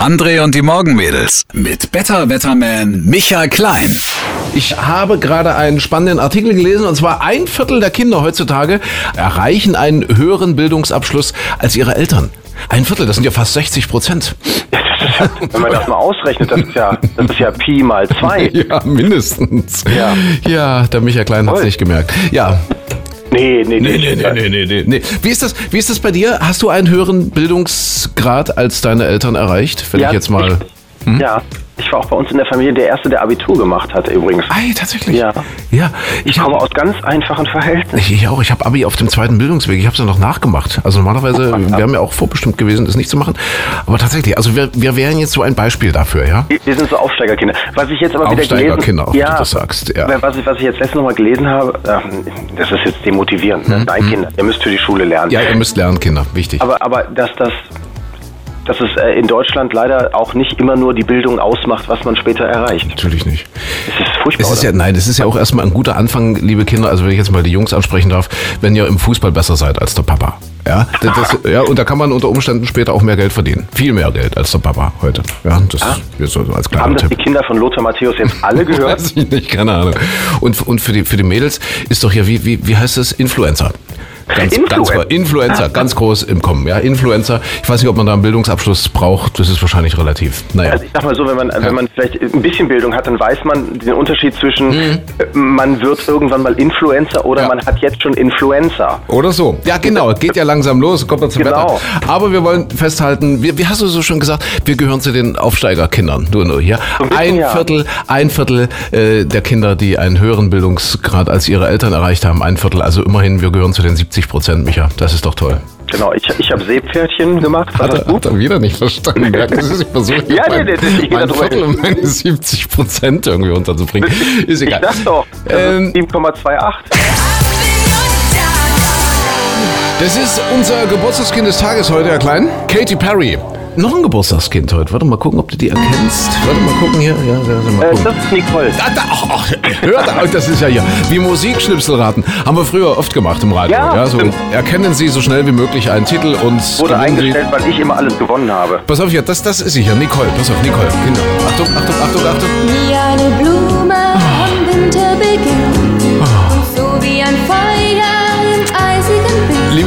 André und die Morgenmädels mit Better Wetterman Michael Klein. Ich habe gerade einen spannenden Artikel gelesen und zwar ein Viertel der Kinder heutzutage erreichen einen höheren Bildungsabschluss als ihre Eltern. Ein Viertel, das sind ja fast 60 Prozent. Wenn man das mal ausrechnet, das ist ja, das ist ja Pi mal zwei. Ja, mindestens. Ja. Ja, der Michael Klein hat es nicht gemerkt. Ja. Nee, nee, Nee, nee, nee, nee, nee, nee, nee. Wie ist das, wie ist das bei dir? Hast du einen höheren Bildungsgrad als deine Eltern erreicht? Wenn Ja, ich jetzt mal. Ich, Ja, ich war auch bei uns in der Familie der Erste, der Abitur gemacht hat übrigens. Ei, tatsächlich. Ja. Ja. Ich komme aus ganz einfachen Verhältnissen. Ich, ich auch. Ich habe Abi auf dem zweiten Bildungsweg. Ich habe es ja noch nachgemacht. Also normalerweise wäre mir auch vorbestimmt gewesen, das nicht zu machen. Aber tatsächlich, also wir, wir wären jetzt so ein Beispiel dafür, ja? Wir- Wir sind so Aufsteigerkinder. Was ich jetzt aber wieder gelesen Aufsteigerkinder, auch ja, du das sagst, ja. Was ich, was ich jetzt letztens noch mal gelesen habe, ähm, das ist jetzt demotivierend. Ne? Nein, Kinder, ihr müsst für die Schule lernen. Mhm, Ja, ihr müsst lernen, Kinder. Wichtig. Aber, aber dass das dass es äh, in Deutschland leider auch nicht immer nur die Bildung ausmacht, was man später erreicht. Natürlich nicht. Es ist furchtbar. Es ist ja, nein, es ist ja auch erstmal ein guter Anfang, liebe Kinder, also wenn ich jetzt mal die Jungs ansprechen darf, wenn ihr im Fußball besser seid als der Papa. Ja, das, das, ja, und da kann man unter Umständen später auch mehr Geld verdienen. Viel mehr Geld als der Papa heute. Ja, das ist so als kleiner Haben das die Tipp. Kinder von Lothar Matthäus jetzt alle gehört? Weiß ich nicht, keine Ahnung. Und, und für, die, für die Mädels ist doch hier, wie, wie, wie heißt es, Influencer. Ganz, Influencer. ganz, Influencer, ganz groß im Kommen. Ja, Influencer. Ich weiß nicht, ob man da einen Bildungsabschluss braucht. Das ist wahrscheinlich relativ. Naja. Also ich sag mal so, wenn man, wenn man vielleicht ein bisschen Bildung hat, dann weiß man den Unterschied zwischen äh, man wird irgendwann mal Influencer oder Mhm. Ja. man hat jetzt schon Influencer. Oder so. Ja, genau. Geht ja langsam los. Kommt man zum Genau. Wetter. Aber wir wollen festhalten, wir, wie hast du so schon gesagt, wir gehören zu den Aufsteigerkindern. Du hier. So ein ja. Viertel, ein Viertel äh, der Kinder, die einen höheren Bildungsgrad als ihre Eltern erreicht haben. Ein Viertel. Also immerhin, wir gehören zu den 70 Prozent, Micha. Das ist doch toll. Genau, ich, ich habe Seepferdchen gemacht. War Hat das er, hat gut? er wieder nicht verstanden. Sie, ich versuche Ja, mein, nee, nee, ich mein Viertel und meine 70 Prozent irgendwie unterzubringen. Ist Ich egal. sag doch, das Ähm, ist 7,28. Das ist unser Geburtstagskind des Tages heute, Herr Klein. Katy Perry. Noch ein Geburtstagskind heute. Warte mal gucken, ob du die erkennst. Warte mal gucken hier. Ja, warte mal Äh, gucken. das ist Nicole. Da, da, ach, ach, hört auf, das ist ja hier. Wie Musikschnipsel raten. Haben wir früher oft gemacht im Radio. Ja, so stimmt. erkennen Sie so schnell wie möglich einen Titel und Wurde gewinnen Sie- eingestellt, weil ich immer alles gewonnen habe. Pass auf hier, das, das ist sie hier. Nicole. Pass auf, Nicole. Kinder. Achtung, Achtung, Achtung, Achtung. Wie eine Blume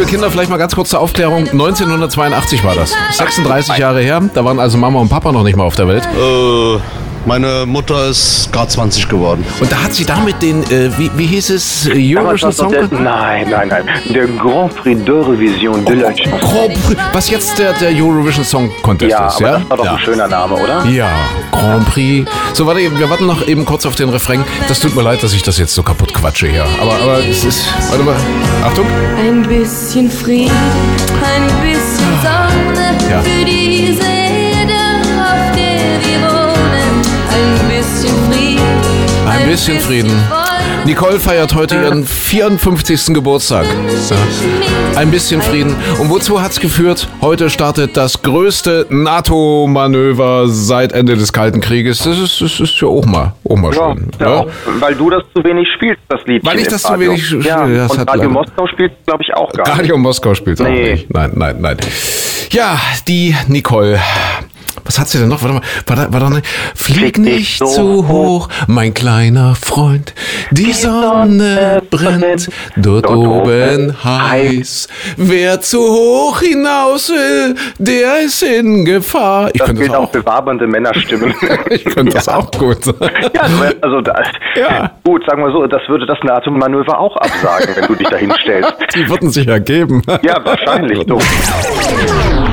Liebe Kinder, vielleicht mal ganz kurz zur Aufklärung. 1982 war das. 36 Jahre her. Da waren also Mama und Papa noch nicht mal auf der Welt. Äh, meine Mutter ist gerade 20 geworden. Und da hat sie damit den, äh, wie, wie hieß es, Eurovision doch Song der, Contest? nein, nein, nein. Der Grand Prix d'Eurovision de la Chanson. Grand Prix, was jetzt der, der Eurovision Song Contest Ja, ist, aber ja? das war doch ja. ein schöner Name, oder? Ja, Grand Prix. So, warte, wir warten noch eben kurz auf den Refrain. Das tut mir leid, dass ich das jetzt so kaputt quatsche hier. Aber, aber es ist, warte mal, Achtung. Ein bisschen Frieden, ein bisschen Sonne Ja. für diese bisschen Frieden. Nicole feiert heute ihren 54. Geburtstag. Ja. Ein bisschen Frieden. Und wozu hat's geführt? Heute startet das größte NATO-Manöver seit Ende des Kalten Krieges. Das ist, das ist ja auch mal, auch mal Ja, schön. ja, auch, weil du das zu wenig spielst, das Lied. Weil ich das zu wenig spiele, Ja, das und hat Radio Moskau spielt, glaube ich, auch gar nicht. Radio Moskau spielt auch Nee. nicht. Nein, nein, nein. Ja, die Nicole. Was hat sie denn noch? Warte mal, war da, war da nicht? Flieg nicht so hoch, mein kleiner Freund. Die Sonne brennt, dort oben heiß. Wer zu hoch hinaus will, der ist in Gefahr. Ich Das könnte das auch auch. für wabernde Männerstimmen. Ich könnte das auch gut. Ja, also da, Ja. gut, sagen wir so, das würde das NATO-Manöver auch absagen, wenn du dich dahin stellst. Die würden sich ergeben. Ja, wahrscheinlich. So.